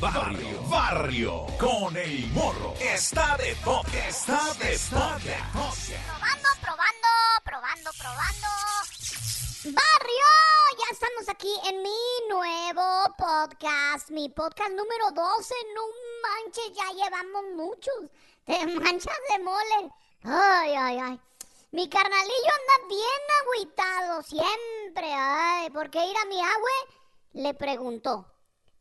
Barrio, barrio, con el morro. Está de toque, está de toque. Probando, probando, probando, probando. Barrio, ya estamos aquí en mi nuevo podcast, mi podcast número 12. No manches, ya llevamos muchos. Te manchas de mole. Ay, ay, ay. Mi carnalillo anda bien agüitado siempre. Ay, porque ir a mi abue le preguntó.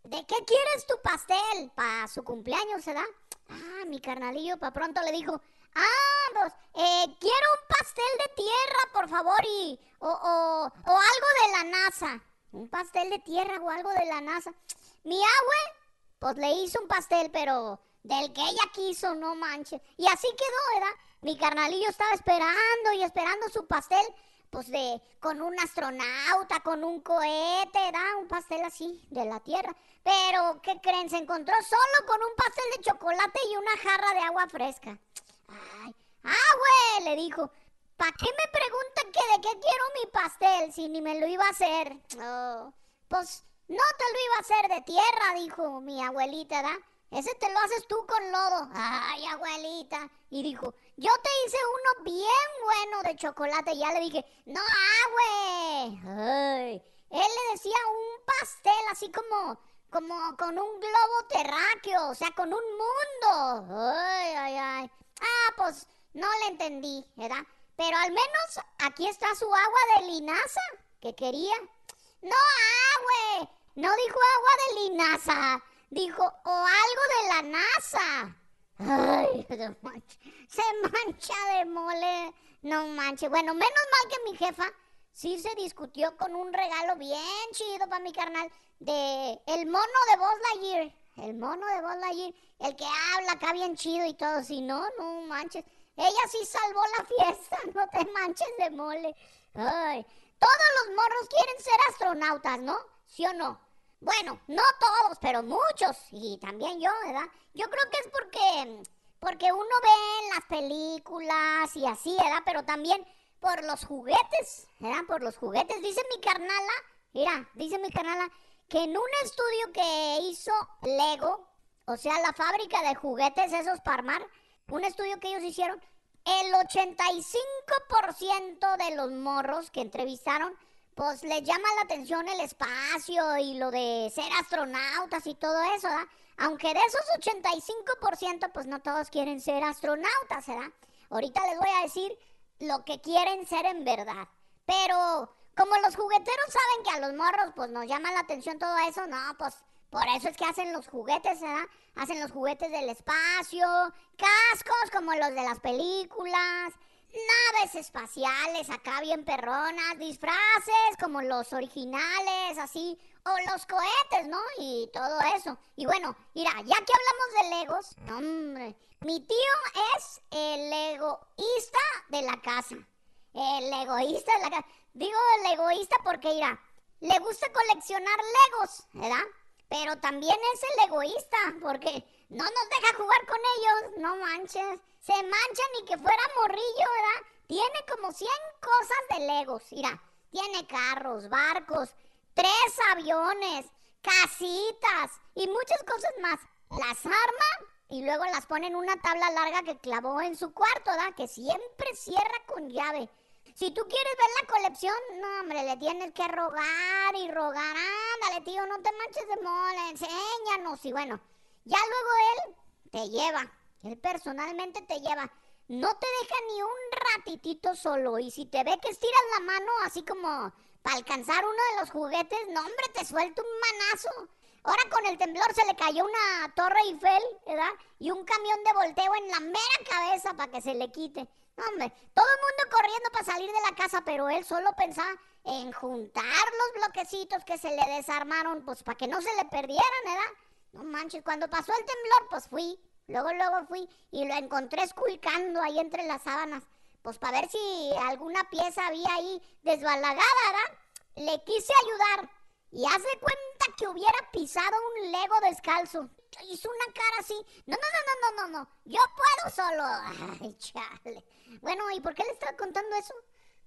¿De qué quieres tu pastel? Para su cumpleaños, ¿se da? Ah, mi carnalillo para pronto le dijo, ah, pues, eh, quiero un pastel de tierra, por favor, y, o, o, o algo de la NASA. Un pastel de tierra o algo de la NASA. Mi abue, pues le hizo un pastel, pero del que ella quiso, no manches. Y así quedó, ¿verdad? Mi carnalillo estaba esperando y esperando su pastel pues de con un astronauta, con un cohete, da un pastel así de la Tierra. Pero, ¿qué creen? Se encontró solo con un pastel de chocolate y una jarra de agua fresca. Ay, ah, güey, le dijo. ¿Para qué me preguntan que de qué quiero mi pastel si ni me lo iba a hacer? Oh, pues no te lo iba a hacer de tierra, dijo mi abuelita, ¿da? Ese te lo haces tú con lodo. Ay, abuelita. Y dijo, yo te hice uno bien bueno de chocolate. Y ya le dije, no, ah, güey. Él le decía un pastel así como, como con un globo terráqueo, o sea, con un mundo. Ay, ay, ay. Ah, pues no le entendí, ¿verdad? Pero al menos aquí está su agua de linaza que quería. No, ah, güey. No dijo agua de linaza. Dijo, o algo de la NASA. Ay, se mancha de mole. No manches. Bueno, menos mal que mi jefa sí se discutió con un regalo bien chido para mi carnal de el mono de Buzz Lightyear. El mono de Buzz Lightyear, el que habla acá bien chido y todo. Si no, no manches. Ella sí salvó la fiesta, no te manches de mole. Ay, todos los morros quieren ser astronautas, ¿no? ¿Sí o no? Bueno, no todos, pero muchos. Y también yo, ¿verdad? Yo creo que es porque, porque uno ve en las películas y así, ¿verdad? Pero también por los juguetes, ¿verdad? Por los juguetes. Dice mi carnala, mira, dice mi carnala, que en un estudio que hizo Lego, o sea, la fábrica de juguetes esos para armar, un estudio que ellos hicieron, el 85% de los morros que entrevistaron pues les llama la atención el espacio y lo de ser astronautas y todo eso, ¿verdad? Aunque de esos 85%, pues no todos quieren ser astronautas, ¿verdad? Ahorita les voy a decir lo que quieren ser en verdad. Pero como los jugueteros saben que a los morros pues nos llama la atención todo eso, no, pues por eso es que hacen los juguetes, ¿verdad? Hacen los juguetes del espacio, cascos como los de las películas, naves espaciales acá bien perronas, disfraces como los originales, así, o los cohetes, ¿no? Y todo eso. Y bueno, mira, ya que hablamos de Legos, hombre, mi tío es el egoísta de la casa. El egoísta de la casa. Digo el egoísta porque, mira, le gusta coleccionar Legos, ¿verdad? Pero también es el egoísta porque no nos deja jugar con ellos, no manches. Se mancha ni que fuera morrillo, ¿verdad? Tiene como 100 cosas de Legos. Mira, tiene carros, barcos, tres aviones, casitas y muchas cosas más. Las arma y luego las pone en una tabla larga que clavó en su cuarto, ¿verdad? Que siempre cierra con llave. Si tú quieres ver la colección, no, hombre, le tienes que rogar y rogar. Ándale, tío, no te manches de mole, enséñanos. Y bueno, ya luego él te lleva, él personalmente te lleva. No te deja ni un ratitito solo. Y si te ve que estiras la mano así como para alcanzar uno de los juguetes, no, hombre, te suelta un manazo. Ahora con el temblor se le cayó una torre Eiffel, ¿verdad? Y un camión de volteo en la mera cabeza para que se le quite. Hombre, todo el mundo corriendo para salir de la casa, pero él solo pensaba en juntar los bloquecitos que se le desarmaron, pues para que no se le perdieran, ¿verdad? No manches, cuando pasó el temblor, pues fui. Luego, luego fui y lo encontré esculcando ahí entre las sábanas. Pues para ver si alguna pieza había ahí desbalagada, ¿verdad? Le quise ayudar. Y hace cuenta que hubiera pisado un lego descalzo. Hizo una cara así. No, no, no, no, no, no, no. Yo puedo solo. Ay, chale. Bueno, ¿y por qué le estaba contando eso?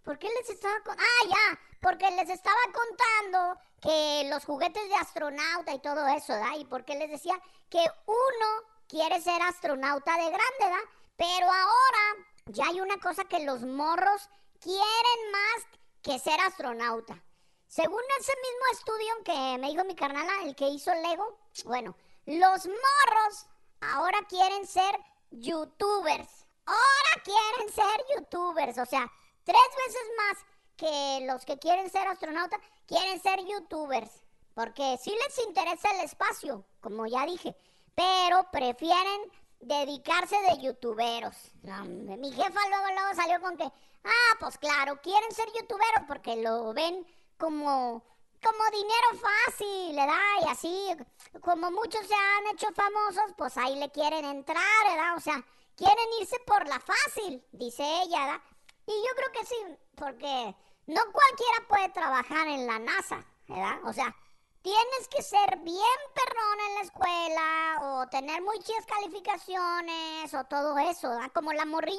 ¿Por qué les estaba? Ah, ya, porque les estaba contando que los juguetes de astronauta y todo eso, ¿verdad? Y porque les decía que uno quiere ser astronauta de grande. Pero ahora ya hay una cosa que los morros quieren más que ser astronauta. Según ese mismo estudio que me dijo mi carnala, el que hizo Lego, bueno, los morros ahora quieren ser youtubers. Ahora quieren ser youtubers. O sea, tres veces más que los que quieren ser astronautas quieren ser youtubers. Porque sí les interesa el espacio, como ya dije. Pero prefieren dedicarse de youtuberos. mi jefa luego, luego salió con que, ah, pues claro, quieren ser youtuberos porque lo ven como, como dinero fácil, ¿verdad? Y así, como muchos se han hecho famosos, pues ahí le quieren entrar, ¿verdad? O sea, quieren irse por la fácil, dice ella, ¿verdad? Y yo creo que sí, porque no cualquiera puede trabajar en la NASA, ¿verdad? O sea, tienes que ser bien perrón en la escuela o tener muchas calificaciones o todo eso, ¿verdad? Como la morrilla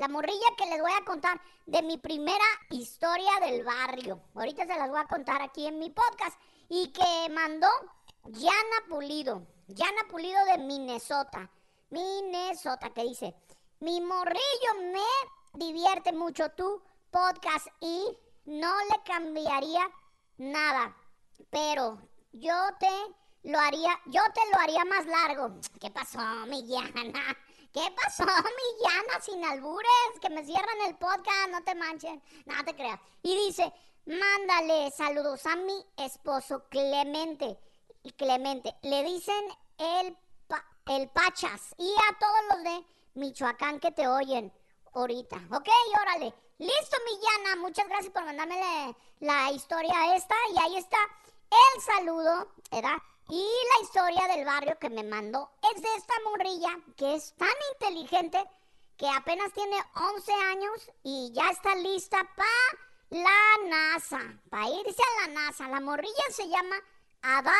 la morrilla que les voy a contar de mi primera historia del barrio. Ahorita se las voy a contar aquí en mi podcast. Y que mandó Yana Pulido. Yana Pulido de Minnesota. Minnesota, que dice, mi morrillo me divierte mucho tu podcast y no le cambiaría nada. Pero yo te lo haría, yo te lo haría más largo. ¿Qué pasó, mi Yana? ¿Qué pasó, mi llana sin albures? Que me cierran el podcast, no te manchen. No te creas. Y dice, mándale saludos a mi esposo Clemente. Clemente, le dicen el, el Pachas y a todos los de Michoacán que te oyen ahorita. Ok, órale. Listo, mi llana. Muchas gracias por mandarme la, la historia esta. Y ahí está el saludo, ¿verdad? Y la historia del barrio que me mandó es de esta morrilla que es tan inteligente que apenas tiene 11 años y ya está lista para la NASA, para irse a la NASA. La morrilla se llama Adara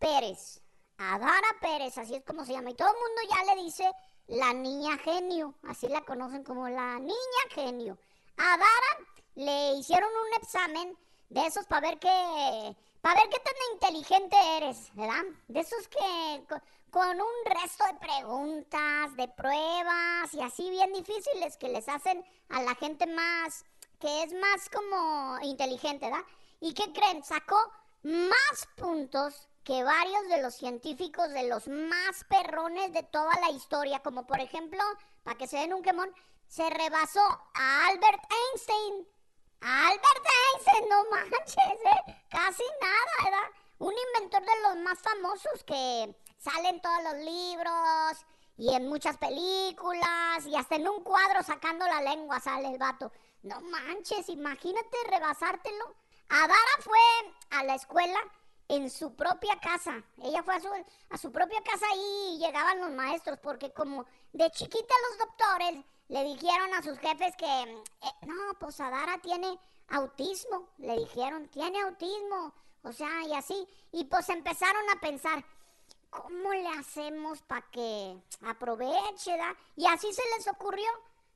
Pérez. Adara Pérez, así es como se llama. Y todo el mundo ya le dice la niña genio, así la conocen como la niña genio. A Dara le hicieron un examen de esos para ver qué a ver qué tan inteligente eres, ¿verdad? De esos que con, un resto de preguntas, de pruebas y así bien difíciles que les hacen a la gente más, que es más como inteligente, ¿verdad? ¿Y qué creen? Sacó más puntos que varios de los científicos de los más perrones de toda la historia, como por ejemplo, para que se den un quemón, se rebasó a Albert Einstein Albert Einstein, no manches, ¿eh? Casi nada, ¿verdad? Un inventor de los más famosos que sale en todos los libros y en muchas películas y hasta en un cuadro sacando la lengua sale el vato. No manches, imagínate rebasártelo. Adara fue a la escuela en su propia casa. Ella fue a su, a su propia casa y llegaban los maestros porque como de chiquita los doctores le dijeron a sus jefes que, eh, no, pues Adara tiene autismo, le dijeron, tiene autismo, o sea, y así, y pues empezaron a pensar, ¿cómo le hacemos para que aproveche, da? Y así se les ocurrió,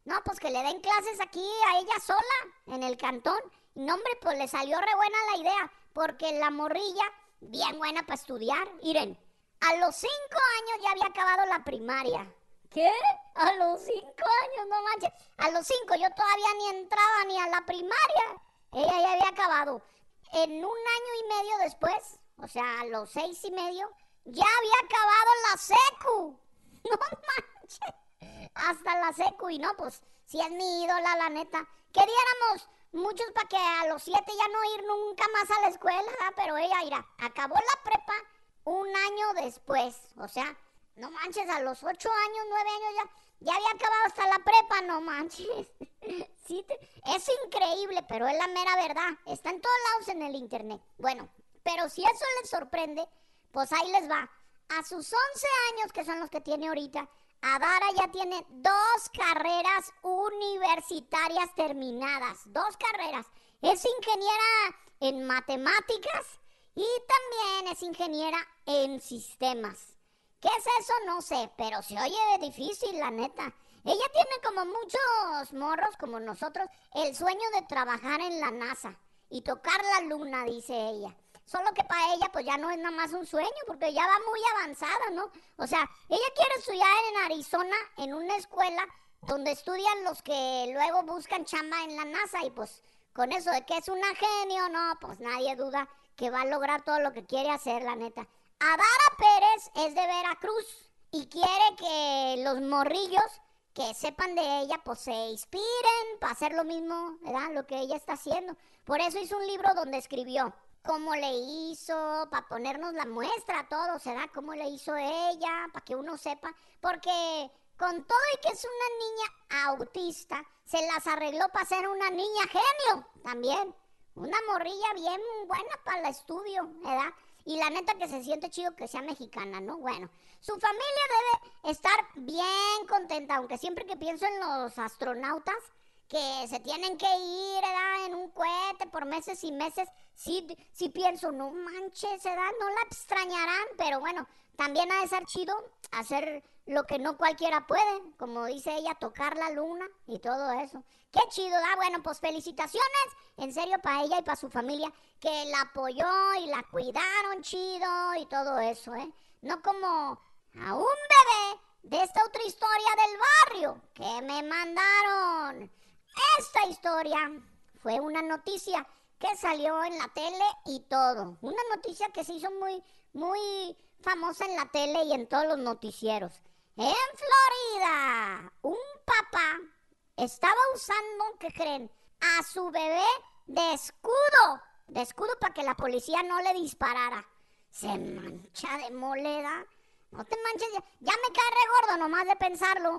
no, pues que le den clases aquí a ella sola, en el cantón, y no, hombre, pues le salió re buena la idea, porque la morrilla, bien buena para estudiar, miren, a los cinco años ya había acabado la primaria, ¿Qué? A los cinco años, no manches. A los cinco yo todavía ni entraba ni a la primaria. Ella ya había acabado. En un año y medio después, o sea, a los seis y medio, ya había acabado la secu. No manches. Hasta la secu. Y no, pues, si es mi ídola, la neta. Queríamos muchos para que a los siete ya no ir nunca más a la escuela, pero ella irá. Acabó la prepa un año después. O sea, no manches, a los ocho años, nueve años ya, ya había acabado hasta la prepa, no manches. es increíble, pero es la mera verdad. Está en todos lados en el internet. Bueno, pero si eso les sorprende, pues ahí les va. A sus 11 años, que son los que tiene ahorita, Adara ya tiene dos carreras universitarias terminadas. Dos carreras. Es ingeniera en matemáticas y también es ingeniera en sistemas. ¿Qué es eso? No sé, pero se oye difícil, la neta. Ella tiene como muchos morros, como nosotros, el sueño de trabajar en la NASA y tocar la luna, dice ella. Solo que para ella pues ya no es nada más un sueño porque ya va muy avanzada, ¿no? O sea, ella quiere estudiar en Arizona en una escuela donde estudian los que luego buscan chamba en la NASA y pues con eso de que es una genio, no, pues nadie duda que va a lograr todo lo que quiere hacer, la neta. Adara Pérez es de Veracruz y quiere que los morrillos que sepan de ella, pues se inspiren para hacer lo mismo, ¿verdad? Lo que ella está haciendo. Por eso hizo un libro donde escribió cómo le hizo, para ponernos la muestra a todos, ¿verdad? Cómo le hizo ella, para que uno sepa. Porque con todo y que es una niña autista, se las arregló para ser una niña genio también. Una morrilla bien buena para el estudio, ¿verdad? Y la neta que se siente chido que sea mexicana, ¿no? Bueno, su familia debe estar bien contenta, aunque siempre que pienso en los astronautas que se tienen que ir, ¿verdad? En un cohete por meses y meses, sí, sí pienso, no manches, ¿verdad? No la extrañarán, pero bueno, también ha de ser chido hacer lo que no cualquiera puede, como dice ella, tocar la luna y todo eso. Qué chido, ¿da? Bueno, pues felicitaciones, en serio, para ella y para su familia, que la apoyó y la cuidaron chido y todo eso, ¿eh? No como a un bebé de esta otra historia del barrio que me mandaron. Esta historia fue una noticia que salió en la tele y todo. Una noticia que se hizo muy, muy famosa en la tele y en todos los noticieros. En Florida, un papá estaba usando, ¿qué creen? A su bebé de escudo. De escudo para que la policía no le disparara. Se mancha de moleda. No te manches, ya me cae re gordo nomás de pensarlo.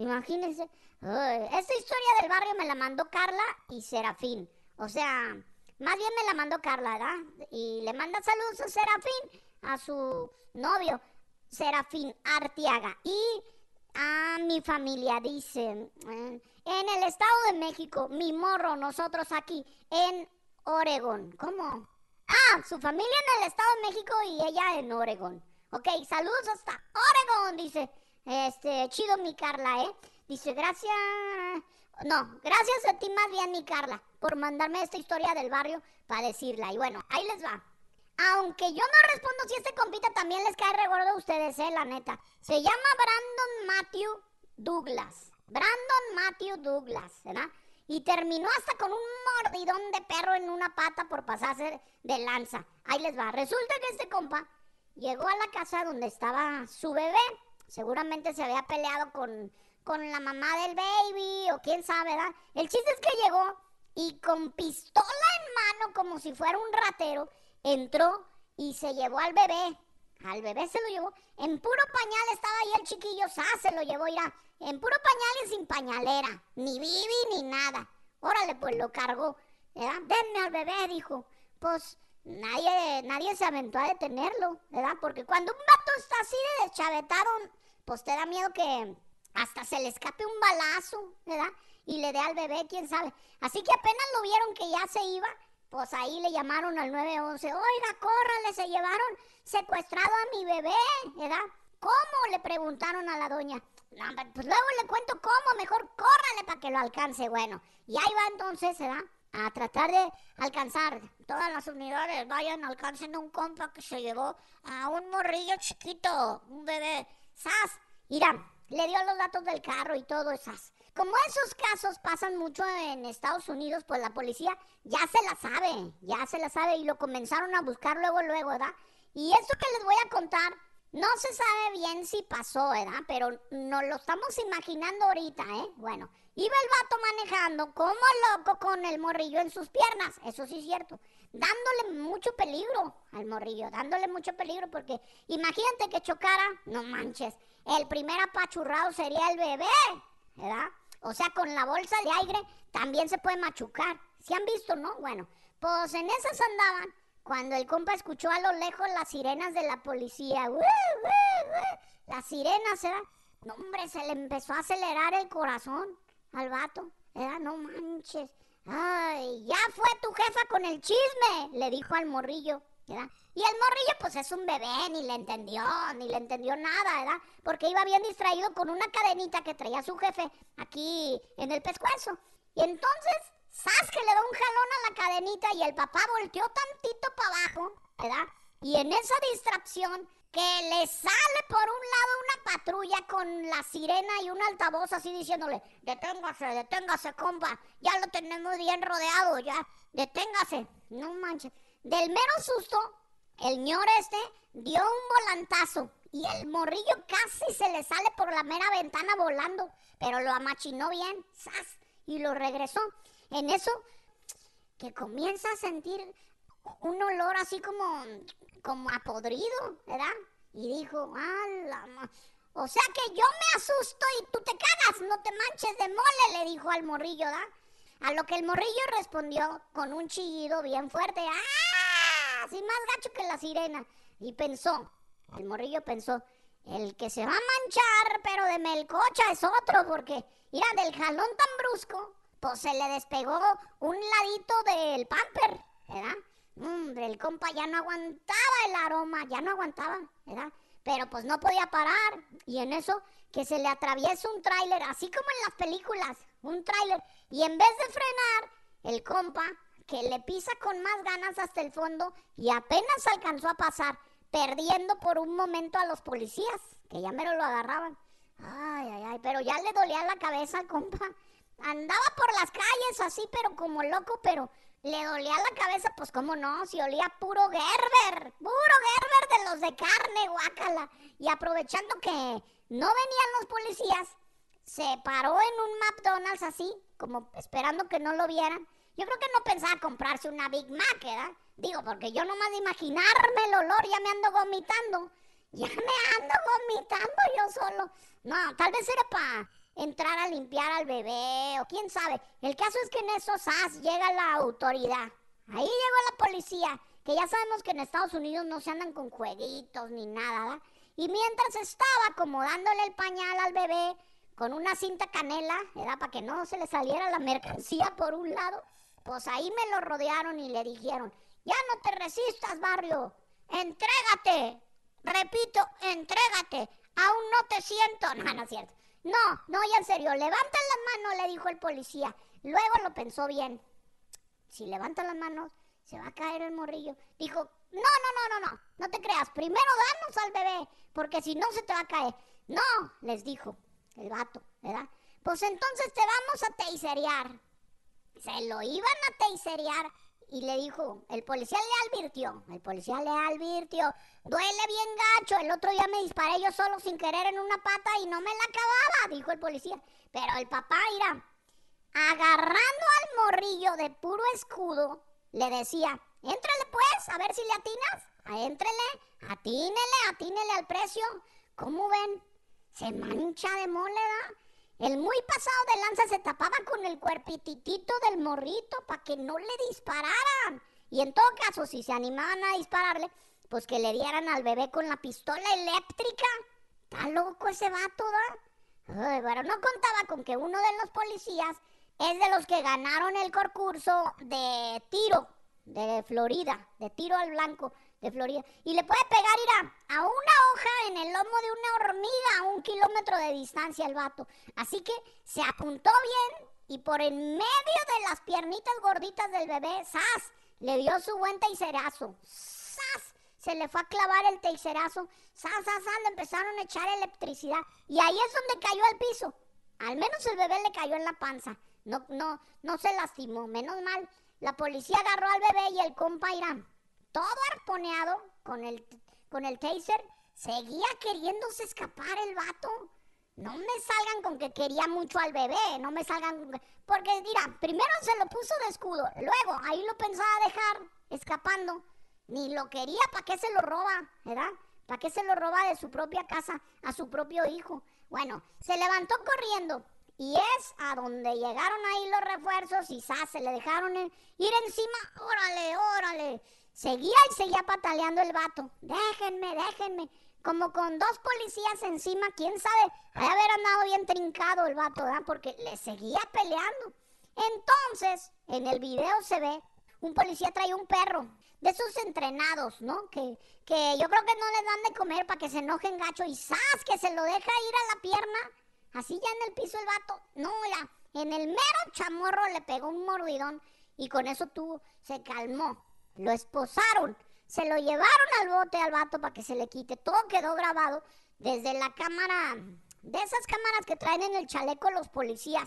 Imagínense. esta historia del barrio me la mandó Carla y Serafín. O sea, más bien me la mandó Carla, ¿verdad? Y le manda saludos a Serafín, a su novio, Serafín Artiaga. Y a mi familia, dice, en el Estado de México, mi morro, nosotros aquí, en Oregón. ¿Cómo? Ah, su familia en el Estado de México y ella en Oregón. Ok, saludos hasta Oregón, dice. Este, chido mi Carla, ¿eh? Dice, gracias. No, gracias a ti más bien, mi Carla, por mandarme esta historia del barrio para decirla. Y bueno, ahí les va. Aunque yo no respondo si este compita también les cae regordo a ustedes, eh, la neta. Se llama Brandon Matthew Douglas. Brandon Matthew Douglas, ¿verdad? Y terminó hasta con un mordidón de perro en una pata por pasarse de lanza. Ahí les va. Resulta que este compa llegó a la casa donde estaba su bebé Seguramente se había peleado con, con la mamá del baby o quién sabe, ¿verdad? El chiste es que llegó y con pistola en mano, como si fuera un ratero, entró y se llevó al bebé. Al bebé se lo llevó. En puro pañal estaba ahí el chiquillo, sa, se lo llevó, ya. En puro pañal y sin pañalera. Ni bibi ni nada. Órale, pues lo cargó. ¿verdad? Denme al bebé, dijo. Pues nadie, nadie se aventó a detenerlo, ¿verdad? Porque cuando un vato está así de deschavetado, pues te da miedo que hasta se le escape un balazo, ¿verdad? Y le dé al bebé, quién sabe. Así que apenas lo vieron que ya se iba, pues ahí le llamaron al 911. Oiga, córrale, se llevaron secuestrado a mi bebé, ¿verdad? ¿Cómo? Le preguntaron a la doña. No, pues luego le cuento cómo, mejor córrale para que lo alcance. Bueno, y ahí va entonces, ¿verdad? A tratar de alcanzar todas las unidades. Vayan, alcancen a un compa que se llevó a un morrillo chiquito, un bebé. ¡Sas! Mira, le dio los datos del carro y todo esas. como esos casos pasan mucho en Estados Unidos, pues la policía ya se la sabe, ya se la sabe y lo comenzaron a buscar luego, luego, ¿verdad? Y esto que les voy a contar, no se sabe bien si pasó, ¿verdad? Pero nos lo estamos imaginando ahorita, ¿eh? Bueno, iba el vato manejando como loco con el morrillo en sus piernas, eso sí es cierto, dándole mucho peligro al morrillo, dándole mucho peligro porque imagínate que chocara, no manches, el primer apachurrado sería el bebé, ¿verdad? O sea, con la bolsa de aire también se puede machucar. ¿Se han visto, no? Bueno, pues en esas andaban cuando el compa escuchó a lo lejos las sirenas de la policía. Las sirenas, ¿verdad? No, hombre, se le empezó a acelerar el corazón al vato. ¿verdad? No manches. Ay, ya fue tu jefa con el chisme, le dijo al morrillo. ¿verdad? Y el morrillo, pues es un bebé, ni le entendió, ni le entendió nada, ¿verdad? Porque iba bien distraído con una cadenita que traía su jefe aquí en el pescuezo. Y entonces, ¡zas! que le da un jalón a la cadenita y el papá volteó tantito para abajo, ¿verdad? Y en esa distracción, que le sale por un lado una patrulla con la sirena y un altavoz así diciéndole, deténgase, deténgase, compa, ya lo tenemos bien rodeado, ya, deténgase, no manches. Del mero susto, el ñor este dio un volantazo y el morrillo casi se le sale por la mera ventana volando, pero lo amachinó bien, ¡zas! y lo regresó. En eso que comienza a sentir un olor así como, como a ¿verdad? Y dijo, ¡ala! O sea que yo me asusto y tú te cagas, no te manches de mole, le dijo al morrillo, ¿verdad? A lo que el morrillo respondió con un chillido bien fuerte, ¡ah! Así más gacho que la sirena. Y pensó, el morrillo pensó, el que se va a manchar, pero de melcocha es otro, porque, mira, del jalón tan brusco, pues se le despegó un ladito del pamper, ¿verdad? Hombre, el compa ya no aguantaba el aroma, ya no aguantaba, ¿verdad? Pero pues no podía parar. Y en eso que se le atraviesa un tráiler, así como en las películas, un tráiler. Y en vez de frenar, el compa que le pisa con más ganas hasta el fondo y apenas alcanzó a pasar, perdiendo por un momento a los policías, que ya mero lo agarraban. Ay, ay, ay, pero ya le dolía la cabeza al compa. Andaba por las calles así, pero como loco, pero le dolía la cabeza, pues cómo no, si olía puro Gerber, puro Gerber de los de carne, guácala. Y aprovechando que no venían los policías, se paró en un McDonald's así, como esperando que no lo vieran. Yo creo que no pensaba comprarse una Big Mac, ¿verdad? Digo, porque yo nomás de imaginarme el olor ya me ando vomitando. Ya me ando vomitando yo solo. No, tal vez era para entrar a limpiar al bebé o quién sabe. El caso es que en esos as llega la autoridad. Ahí llegó la policía, que ya sabemos que en Estados Unidos no se andan con jueguitos ni nada, ¿verdad? Y mientras estaba acomodándole el pañal al bebé con una cinta canela, ¿verdad? Para que no se le saliera la mercancía por un lado, pues ahí me lo rodearon y le dijeron, ya no te resistas, barrio, entrégate. Repito, entrégate. Aún no te siento. No, no es cierto. No, no, ya en serio, levanta las manos, le dijo el policía. Luego lo pensó bien. Si levanta las manos, se va a caer el morrillo. Dijo, no, no, no, no, no, no te creas. Primero danos al bebé, porque si no se te va a caer. No, les dijo el vato, ¿verdad? Pues entonces te vamos a teiserear. Se lo iban a teiserear y le dijo, el policía le advirtió, el policía le advirtió, duele bien gacho, el otro día me disparé yo solo sin querer en una pata y no me la acababa, dijo el policía. Pero el papá irá, agarrando al morrillo de puro escudo, le decía, éntrale pues, a ver si le atinas, éntrele, atínele, atínele al precio. ¿Cómo ven? Se mancha de móleda. El muy pasado de lanza se tapaba con el cuerpititito del morrito para que no le dispararan. Y en todo caso, si se animaban a dispararle, pues que le dieran al bebé con la pistola eléctrica. Está loco ese vato, ¿da? pero no contaba con que uno de los policías es de los que ganaron el concurso de tiro de Florida, de tiro al blanco de Florida. Y le puede pegar, irá, a una hoja en el lomo de una hormiga a un kilómetro de distancia el vato. Así que se apuntó bien y por en medio de las piernitas gorditas del bebé, ¡zas! Le dio su buen teiserazo. ¡Zas! Se le fue a clavar el teiserazo. ¡Zas, zas, zas! Le empezaron a echar electricidad. Y ahí es donde cayó al piso. Al menos el bebé le cayó en la panza. No, no, no se lastimó. Menos mal. La policía agarró al bebé y el compa Irán, todo arponeado con el, con el taser, seguía queriéndose escapar el vato. No me salgan con que quería mucho al bebé, no me salgan... Porque, mira, primero se lo puso de escudo, luego ahí lo pensaba dejar escapando. Ni lo quería, ¿para qué se lo roba? ¿Verdad? ¿Para qué se lo roba de su propia casa a su propio hijo? Bueno, se levantó corriendo y es a donde llegaron ahí los refuerzos y se le dejaron ir encima. Órale, órale. Seguía y seguía pataleando el vato. Déjenme, déjenme. Como con dos policías encima, quién sabe. Ha haber andado bien trincado el vato, ¿verdad? Porque le seguía peleando. Entonces, en el video se ve, un policía trae un perro. De esos entrenados, ¿no? Que, que yo creo que no les dan de comer para que se enojen gacho y ¡zas! Que se lo deja ir a la pierna Así ya en el piso el vato, no, en el mero chamorro le pegó un mordidón y con eso tuvo, se calmó. Lo esposaron, se lo llevaron al bote al vato para que se le quite. Todo quedó grabado desde la cámara, de esas cámaras que traen en el chaleco los policías,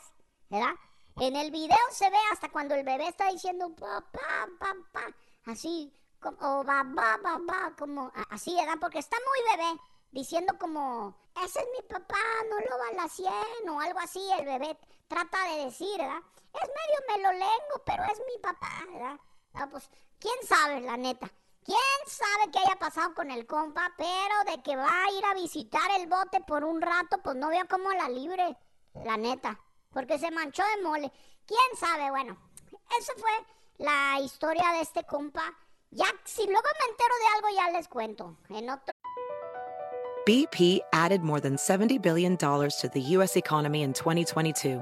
¿verdad? En el video se ve hasta cuando el bebé está diciendo papá, papá, así, como, o va, va, como así, ¿verdad? Porque está muy bebé diciendo como, ese es mi papá, no lo balacien o algo así, el bebé trata de decir, ¿verdad? Es medio melolengo, pero es mi papá, ¿verdad? Ah, pues, ¿quién sabe, la neta? ¿Quién sabe qué haya pasado con el compa? Pero de que va a ir a visitar el bote por un rato, pues no veo cómo la libre, la neta. Porque se manchó de mole. ¿Quién sabe? Bueno, esa fue la historia de este compa. Ya, si luego me entero de algo, ya les cuento. En otro BP added more than $70 billion to the U.S. economy in 2022.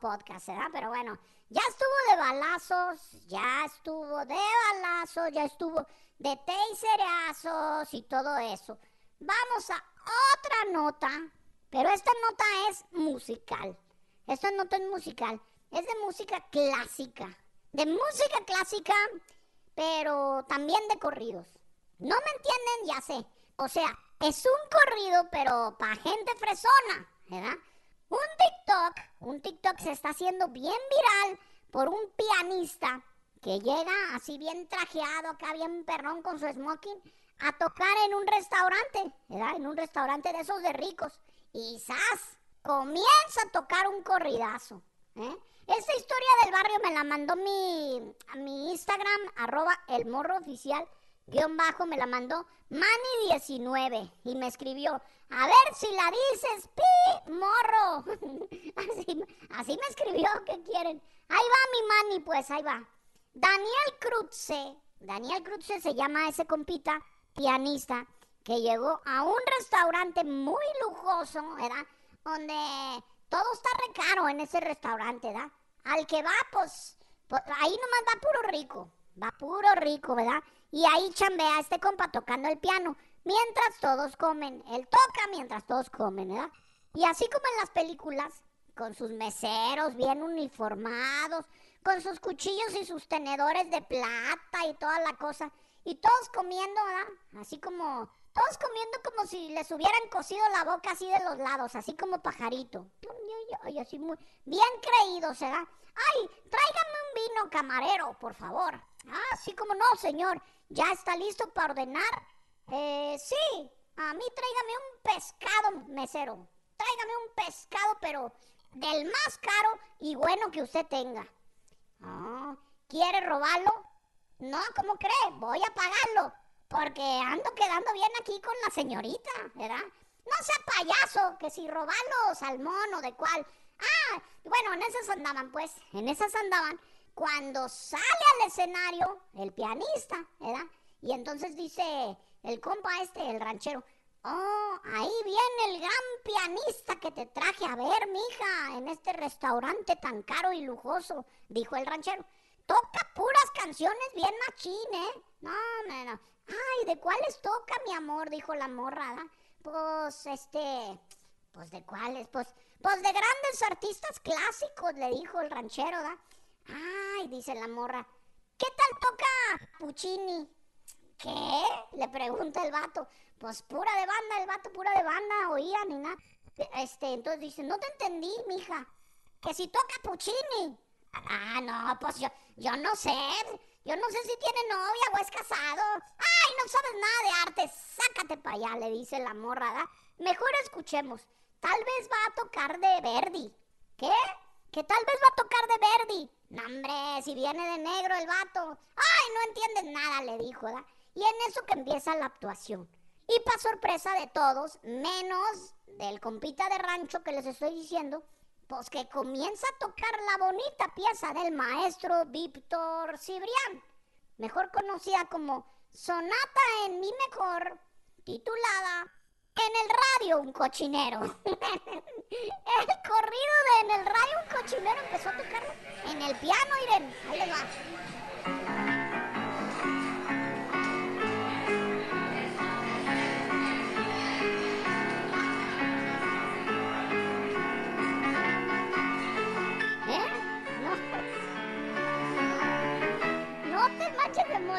podcast, ¿verdad? Pero bueno, ya estuvo de balazos, ya estuvo de balazos, ya estuvo de taserazos y todo eso. Vamos a otra nota, pero esta nota es musical. Esta nota es musical, es de música clásica. De música clásica, pero también de corridos. ¿No me entienden? Ya sé. O sea, es un corrido, pero para gente fresona, ¿verdad? Un TikTok, un TikTok se está haciendo bien viral por un pianista que llega así bien trajeado, acá bien perrón con su smoking, a tocar en un restaurante. En un restaurante de esos de ricos. Y ¡zas! Comienza a tocar un corridazo. ¿eh? Esta historia del barrio me la mandó mi, mi Instagram, arroba el morro oficial guion bajo me la mandó Manny19 y me escribió, a ver si la dices, pi, morro. así, me escribió, ¿qué quieren? Ahí va mi Manny, pues, ahí va. Daniel Crutze, Daniel Crutze se llama ese compita, pianista, que llegó a un restaurante muy lujoso, ¿verdad? Donde todo está re caro en ese restaurante, ¿verdad? Al que va, pues, pues ahí nomás va puro rico, va puro rico, ¿verdad? Y ahí chambea este compa tocando el piano. Mientras todos comen. Él toca mientras todos comen, ¿verdad? Y así como en las películas, con sus meseros bien uniformados, con sus cuchillos y sus tenedores de plata y toda la cosa. Y todos comiendo, ¿verdad? Así como, todos comiendo como si les hubieran cosido la boca así de los lados, así como pajarito. Y así muy, bien creídos, ¿verdad? ¡Ay, tráigame un vino, camarero, por favor! Ah, sí, como no, señor. ¿Ya está listo para ordenar? Eh, sí. A mí tráigame un pescado, mesero. Tráigame un pescado, pero del más caro y bueno que usted tenga. Ah, ¿quiere robarlo? No, ¿cómo cree? Voy a pagarlo. Porque ando quedando bien aquí con la señorita, ¿verdad? No sea payaso, que si robarlo salmón o de cuál. Ah, bueno, en esas andaban, pues, en esas andaban. Cuando sale al escenario el pianista, ¿verdad? Y entonces dice el compa este, el ranchero, Oh, ahí viene el gran pianista que te traje a ver, mija, en este restaurante tan caro y lujoso, dijo el ranchero. Toca puras canciones bien machín, ¿eh? No, no, no. Ay, ¿de cuáles toca, mi amor? dijo la morra, Pues, este, pues de cuáles, pues, pues de grandes artistas clásicos, le dijo el ranchero, ¿da? Ay, dice la morra. ¿Qué tal toca Puccini? ¿Qué? Le pregunta el vato. Pues pura de banda, el vato pura de banda, oía ni nada. Este, entonces dice, no te entendí, mija. Que si toca Puccini. Ah, no, pues yo, yo no sé. Yo no sé si tiene novia o es casado. Ay, no sabes nada de arte. Sácate para allá, le dice la morra, Mejor escuchemos. Tal vez va a tocar de Verdi. Tal vez va a tocar de Verdi. No, si viene de negro el vato. Ay, no entiendes nada, le dijo. Y en eso que empieza la actuación. Y para sorpresa de todos, menos del compita de rancho que les estoy diciendo, pues que comienza a tocar la bonita pieza del maestro Víctor Cibrián, mejor conocida como Sonata en Mi Mejor, titulada En el radio un cochinero. el corrido de En el radio un cochinero empezó a tocarlo en el piano, Irene. Ahí les va.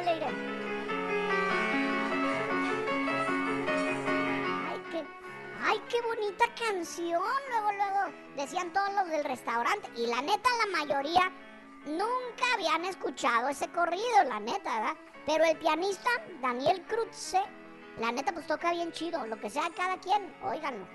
Ay, ay, qué bonita canción. Luego, luego decían todos los del restaurante. Y la neta, la mayoría nunca habían escuchado ese corrido, la neta, ¿verdad? Pero el pianista, Daniel Cruz, la neta, pues toca bien chido. Lo que sea cada quien, óiganlo.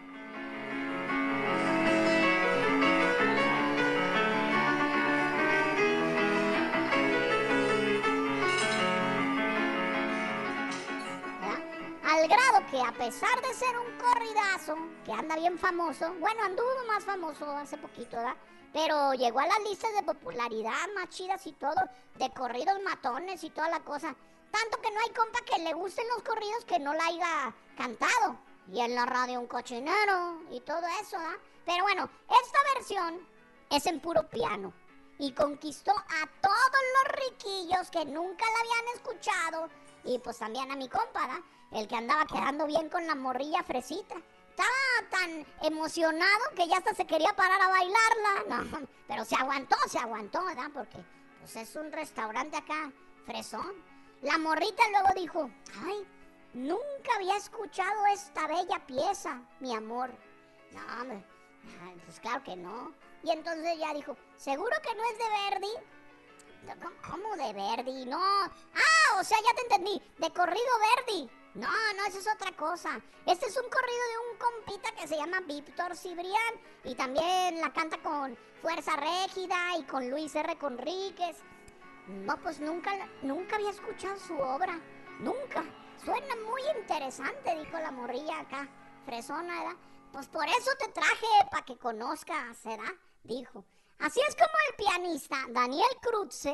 Grado que a pesar de ser un corridazo, que anda bien famoso, bueno, anduvo más famoso hace poquito, ¿verdad? Pero llegó a las listas de popularidad más chidas y todo, de corridos matones y toda la cosa. Tanto que no hay compa que le gusten los corridos que no la haya cantado. Y en la radio un cochinero y todo eso, ¿verdad? Pero bueno, esta versión es en puro piano. Y conquistó a todos los riquillos que nunca la habían escuchado. Y pues también a mi compa, ¿verdad? El que andaba quedando bien con la morrilla fresita. Estaba tan emocionado que ya hasta se quería parar a bailarla. No, pero se aguantó, se aguantó, ¿verdad? Porque pues es un restaurante acá, fresón. La morrita luego dijo, ay, nunca había escuchado esta bella pieza, mi amor. No, pues claro que no. Y entonces ya dijo, ¿seguro que no es de Verdi? ¿Cómo de Verdi? No. Ah, o sea, ya te entendí. De corrido Verdi. No, no, eso es otra cosa. Este es un corrido de un compita que se llama Víctor Cibrián y también la canta con Fuerza Régida y con Luis R. Conríquez. No, pues nunca, nunca había escuchado su obra. Nunca. Suena muy interesante, dijo la morrilla acá. Fresona, ¿verdad? Pues por eso te traje, para que conozcas, ¿verdad? Dijo. Así es como el pianista Daniel Cruz,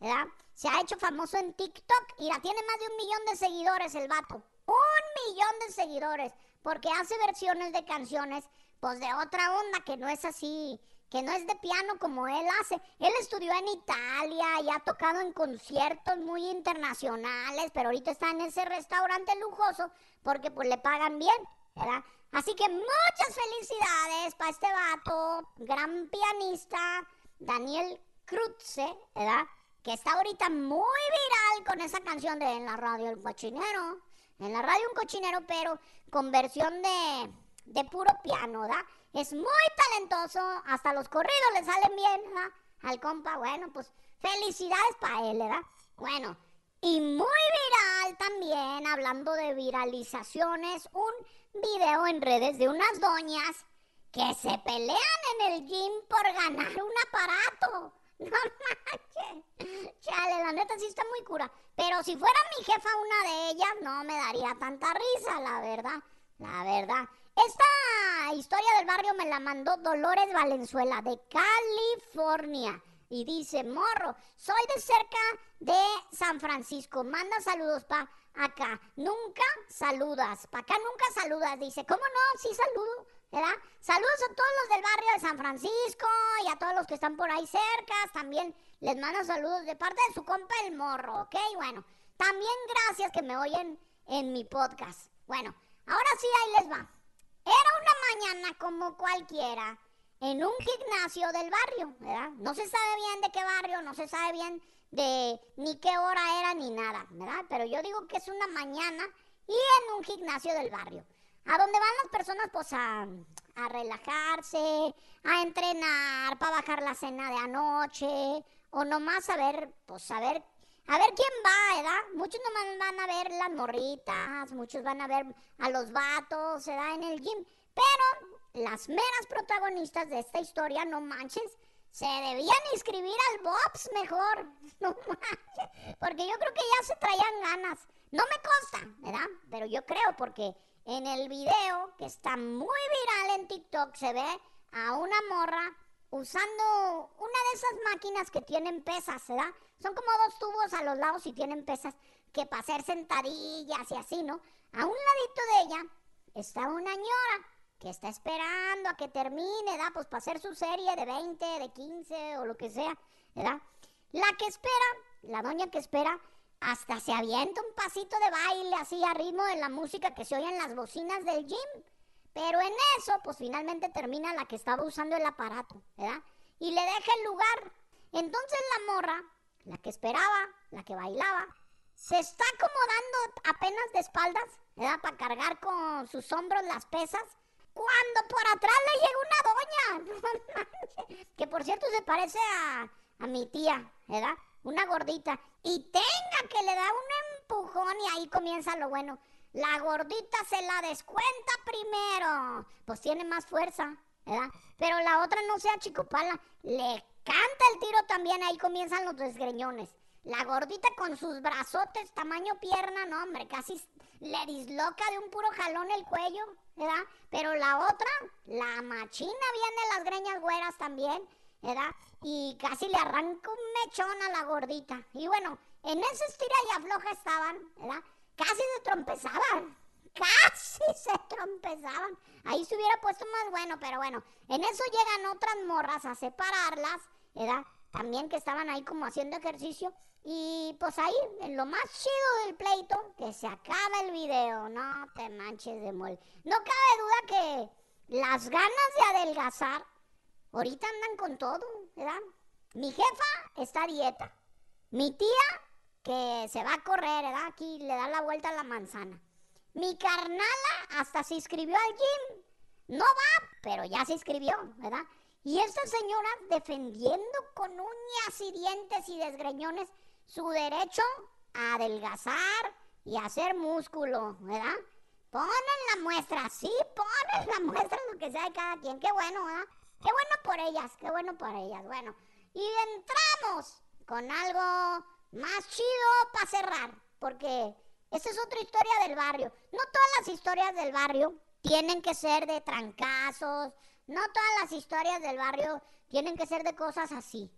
¿verdad? Se ha hecho famoso en TikTok y ya tiene más de un millón de seguidores el vato. Un millón de seguidores. Porque hace versiones de canciones, pues de otra onda que no es así, que no es de piano como él hace. Él estudió en Italia y ha tocado en conciertos muy internacionales, pero ahorita está en ese restaurante lujoso porque pues le pagan bien, ¿verdad? Así que muchas felicidades para este vato, gran pianista, Daniel Cruz, ¿verdad? Que está ahorita muy viral con esa canción de En la radio el cochinero. En la radio un cochinero, pero con versión de, de puro piano, ¿da? Es muy talentoso, hasta los corridos le salen bien, ¿da? Al compa, bueno, pues felicidades para él, ¿verdad? Bueno, y muy viral también, hablando de viralizaciones, un video en redes de unas doñas que se pelean en el gym por ganar un aparato. No manches. Chale, la neta sí está muy cura. Pero si fuera mi jefa una de ellas, no me daría tanta risa, la verdad. La verdad. Esta historia del barrio me la mandó Dolores Valenzuela de California. Y dice, morro, soy de cerca de San Francisco. Manda saludos pa acá. Nunca saludas. Pa acá nunca saludas. Dice, ¿cómo no? Sí saludo. ¿Verdad? Saludos a todos los del barrio de San Francisco y a todos los que están por ahí cerca. También les mando saludos de parte de su compa el morro, ¿ok? Bueno, también gracias que me oyen en mi podcast. Bueno, ahora sí, ahí les va. Era una mañana como cualquiera en un gimnasio del barrio, ¿verdad? No se sabe bien de qué barrio, no se sabe bien de ni qué hora era ni nada, ¿verdad? Pero yo digo que es una mañana y en un gimnasio del barrio. A donde van las personas, pues a, a relajarse, a entrenar, para bajar la cena de anoche, o nomás a ver, pues a ver, a ver quién va, ¿verdad? Muchos nomás van a ver las morritas, muchos van a ver a los vatos, ¿verdad? En el gym. Pero las meras protagonistas de esta historia, no manches, se debían inscribir al Bobs mejor. No manches. Porque yo creo que ya se traían ganas. No me consta, ¿verdad? Pero yo creo porque en el video que está muy viral en TikTok se ve a una morra usando una de esas máquinas que tienen pesas, ¿verdad? Son como dos tubos a los lados y tienen pesas que para hacer sentadillas y así, ¿no? A un ladito de ella está una ñora que está esperando a que termine, ¿verdad? Pues para hacer su serie de 20, de 15 o lo que sea, ¿verdad? La que espera, la doña que espera, hasta se avienta un pasito de baile así a ritmo de la música que se oye en las bocinas del gym. Pero en eso, pues finalmente termina la que estaba usando el aparato, ¿verdad? Y le deja el lugar. Entonces la morra, la que esperaba, la que bailaba, se está acomodando apenas de espaldas, ¿verdad? Para cargar con sus hombros las pesas. Cuando por atrás le llega una doña, que por cierto se parece a, a mi tía, ¿verdad? Una gordita. Y tenga que le da un empujón y ahí comienza lo bueno. La gordita se la descuenta primero. Pues tiene más fuerza, ¿verdad? Pero la otra no sea chicopala. Le canta el tiro también, ahí comienzan los desgreñones. La gordita con sus brazotes, tamaño pierna, no, hombre, casi le disloca de un puro jalón el cuello, ¿verdad? Pero la otra, la machina viene las greñas güeras también, ¿verdad? Y casi le arranca un mechón a la gordita. Y bueno, en ese estira y afloja estaban, ¿verdad? Casi se trompezaban. Casi se trompezaban. Ahí se hubiera puesto más bueno, pero bueno. En eso llegan otras morras a separarlas, ¿verdad? También que estaban ahí como haciendo ejercicio. Y pues ahí, en lo más chido del pleito, que se acaba el video. No te manches de mole. No cabe duda que las ganas de adelgazar ahorita andan con todo, Mi jefa está a dieta. Mi tía que se va a correr, ¿verdad? Aquí le da la vuelta a la manzana. Mi carnala hasta se inscribió al gym. No va, pero ya se inscribió, ¿verdad? Y esta señora defendiendo con uñas y dientes y desgreñones su derecho a adelgazar y hacer músculo, ¿verdad? Ponen la muestra, sí, ponen la muestra lo que sea de cada quien. Qué bueno, ¿verdad? Qué bueno por ellas, qué bueno por ellas. Bueno, y entramos con algo más chido para cerrar, porque esa es otra historia del barrio. No todas las historias del barrio tienen que ser de trancazos, no todas las historias del barrio tienen que ser de cosas así.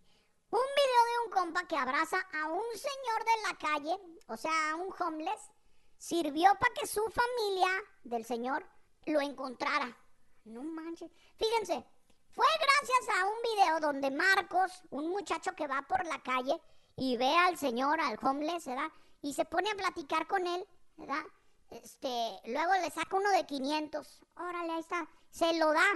Un video de un compa que abraza a un señor de la calle, o sea, a un homeless, sirvió para que su familia del señor lo encontrara. No manches. Fíjense, fue gracias a un video donde Marcos, un muchacho que va por la calle y ve al señor, al homeless, ¿verdad? Y se pone a platicar con él, ¿verdad? Este, luego le saca uno de 500. Órale, ahí está. Se lo da.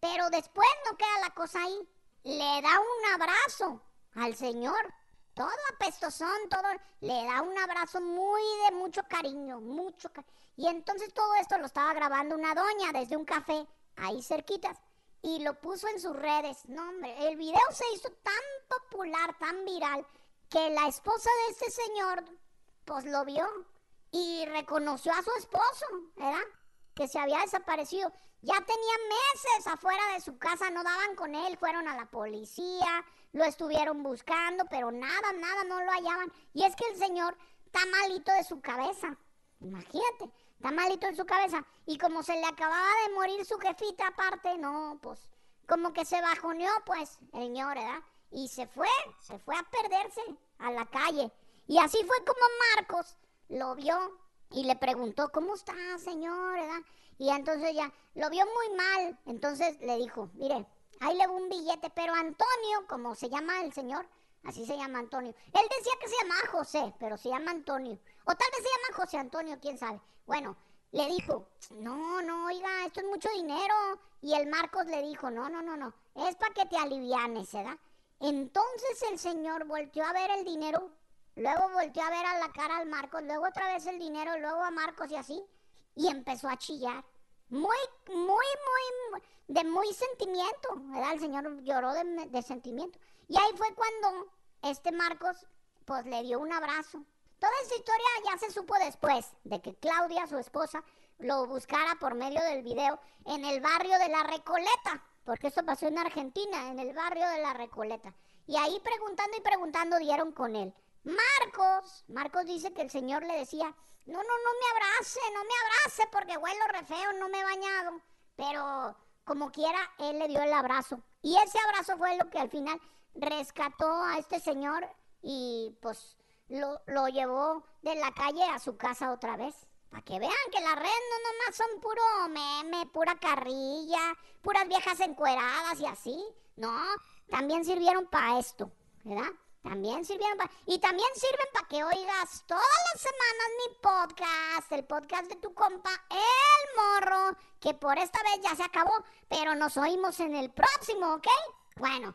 Pero después no queda la cosa ahí. Le da un abrazo al señor. Todo apestosón, todo. Le da un abrazo muy de mucho cariño, mucho cariño. Y entonces todo esto lo estaba grabando una doña desde un café ahí cerquitas y lo puso en sus redes. No, hombre, el video se hizo tan popular, tan viral, que la esposa de este señor, pues lo vio y reconoció a su esposo, ¿verdad? que se había desaparecido. Ya tenía meses afuera de su casa, no daban con él, fueron a la policía, lo estuvieron buscando, pero nada, nada, no lo hallaban. Y es que el señor está malito de su cabeza, imagínate, está malito de su cabeza. Y como se le acababa de morir su jefita aparte, no, pues como que se bajoneó pues el señor, ¿verdad? Y se fue, se fue a perderse a la calle. Y así fue como Marcos lo vio y le preguntó, ¿cómo está, señor? ¿verdad? Y entonces ya lo vio muy mal. Entonces le dijo, mire, ahí le un billete, pero Antonio, como se llama el señor, así se llama Antonio. Él decía que se llamaba José, pero se llama Antonio. O tal vez se llama José Antonio, quién sabe. Bueno, le dijo, no, no, oiga, esto es mucho dinero. Y el Marcos le dijo, no, no, no, no, es para que te alivianes, ¿verdad? Entonces el señor volteó a ver el dinero, luego volteó a ver a la cara al Marcos, luego otra vez el dinero, luego a Marcos y así, y empezó a chillar muy, muy, muy, de muy sentimiento, ¿verdad? El Señor lloró de, sentimiento. Y ahí fue cuando este Marcos, pues le dio un abrazo. Toda esa historia ya se supo después de que Claudia, su esposa, lo buscara por medio del video en el barrio de La Recoleta, porque eso pasó en Argentina, en el barrio de La Recoleta. Y ahí preguntando y preguntando dieron con él. Marcos, Marcos dice que el Señor le decía, no, no, no me abrace, no me abrace porque huelo re feo, no me he bañado. Pero como quiera, él le dio el abrazo. Y ese abrazo fue lo que al final rescató a este señor y pues lo, lo llevó de la calle a su casa otra vez. Para que vean que las redes no nomás son puro meme, pura carrilla, puras viejas encueradas y así. No, también sirvieron para esto, ¿verdad? También sirvieron para... Y también sirven para que oigas todas las semanas mi podcast, el podcast de tu compa, El Morro, que por esta vez ya se acabó, pero nos oímos en el próximo, ¿ok? Bueno,